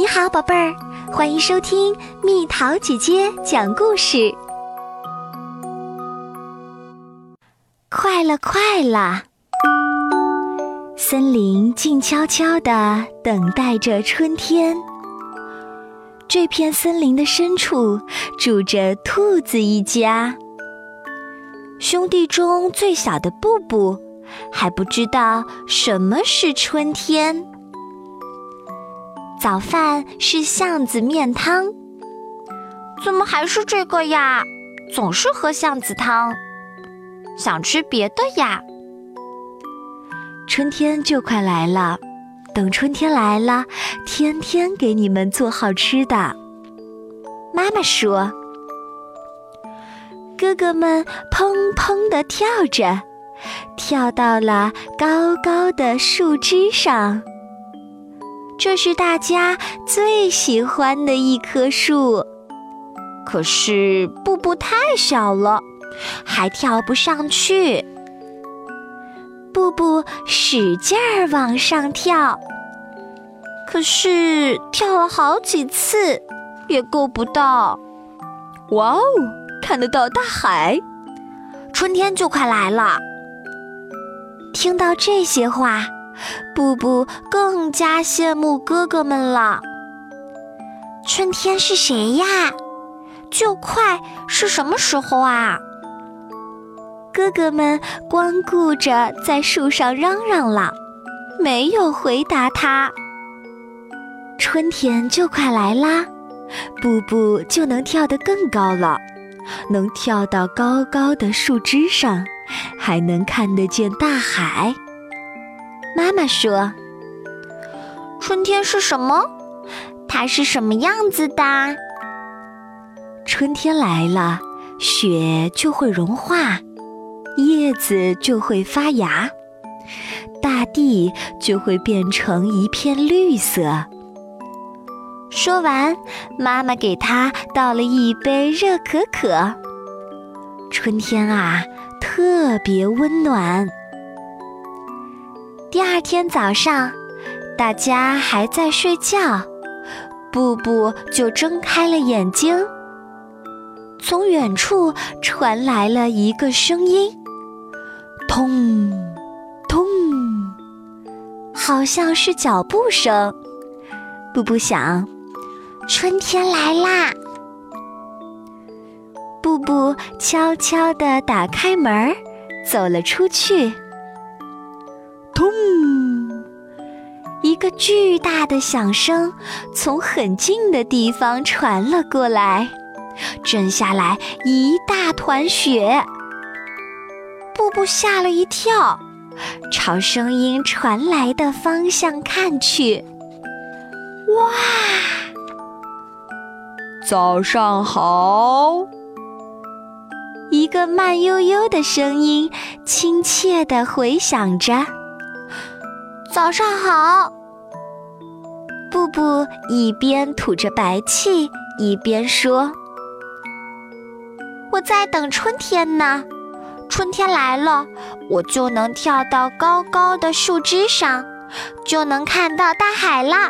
你好，宝贝儿，欢迎收听蜜桃姐姐讲故事。快了，快了！森林静悄悄地等待着春天。这片森林的深处住着兔子一家。兄弟中最小的布布还不知道什么是春天。早饭是巷子面汤，怎么还是这个呀？总是喝巷子汤，想吃别的呀。春天就快来了，等春天来了，天天给你们做好吃的。妈妈说：“哥哥们砰砰地跳着，跳到了高高的树枝上。”这是大家最喜欢的一棵树，可是布布太小了，还跳不上去。布布使劲儿往上跳，可是跳了好几次也够不到。哇哦，看得到大海，春天就快来了。听到这些话。布布更加羡慕哥哥们了。春天是谁呀？就快是什么时候啊？哥哥们光顾着在树上嚷嚷了，没有回答他。春天就快来啦，布布就能跳得更高了，能跳到高高的树枝上，还能看得见大海。妈妈说：“春天是什么？它是什么样子的？春天来了，雪就会融化，叶子就会发芽，大地就会变成一片绿色。”说完，妈妈给他倒了一杯热可可。春天啊，特别温暖。第二天早上，大家还在睡觉，布布就睁开了眼睛。从远处传来了一个声音：“咚，咚，好像是脚步声。”布布想：“春天来啦！”布布悄悄地打开门，走了出去。一个巨大的响声从很近的地方传了过来，震下来一大团雪。布布吓了一跳，朝声音传来的方向看去。哇！早上好！一个慢悠悠的声音亲切地回响着。早上好，布布一边吐着白气，一边说：“我在等春天呢。春天来了，我就能跳到高高的树枝上，就能看到大海啦。”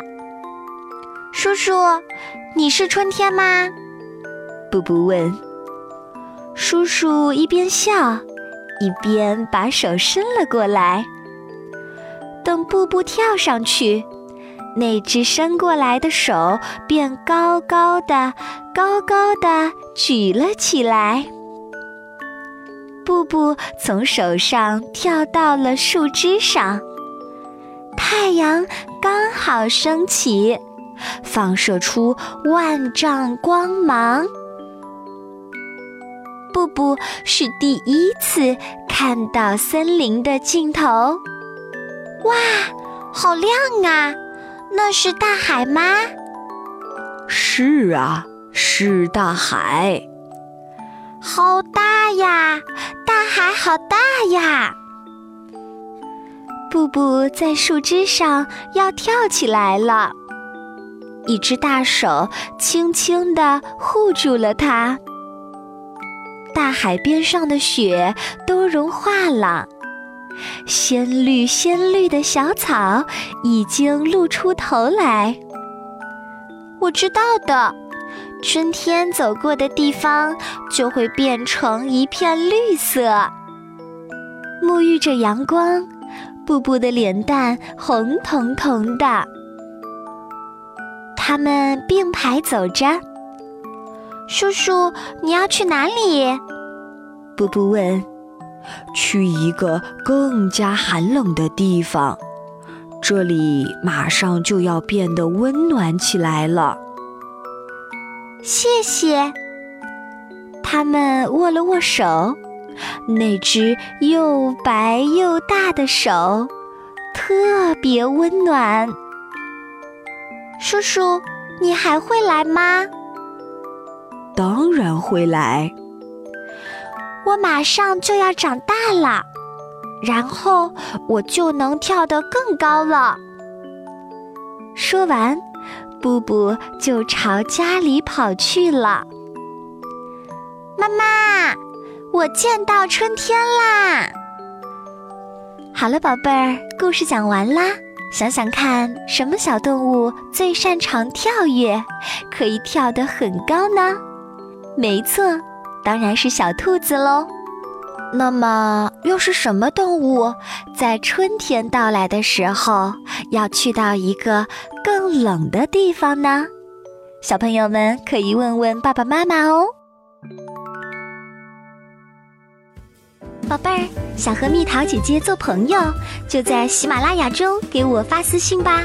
叔叔，你是春天吗？布布问。叔叔一边笑，一边把手伸了过来。等布布跳上去，那只伸过来的手便高高的、高高的举了起来。布布从手上跳到了树枝上，太阳刚好升起，放射出万丈光芒。布布是第一次看到森林的尽头。哇，好亮啊！那是大海吗？是啊，是大海。好大呀！大海好大呀！布布在树枝上要跳起来了，一只大手轻轻地护住了它。大海边上的雪都融化了。鲜绿鲜绿的小草已经露出头来，我知道的。春天走过的地方就会变成一片绿色。沐浴着阳光，布布的脸蛋红彤彤的。他们并排走着。叔叔，你要去哪里？布布问。去一个更加寒冷的地方，这里马上就要变得温暖起来了。谢谢。他们握了握手，那只又白又大的手特别温暖。叔叔，你还会来吗？当然会来。我马上就要长大了，然后我就能跳得更高了。说完。布布就朝家里跑去了。妈妈，我见到春天啦！好了，宝贝儿，故事讲完啦。想想看，什么小动物最擅长跳跃，可以跳得很高呢？没错，当然是小兔子喽。那么，又是什么动物在春天到来的时候要去到一个更冷的地方呢？小朋友们可以问问爸爸妈妈哦。宝贝儿，想和蜜桃姐姐做朋友，就在喜马拉雅中给我发私信吧。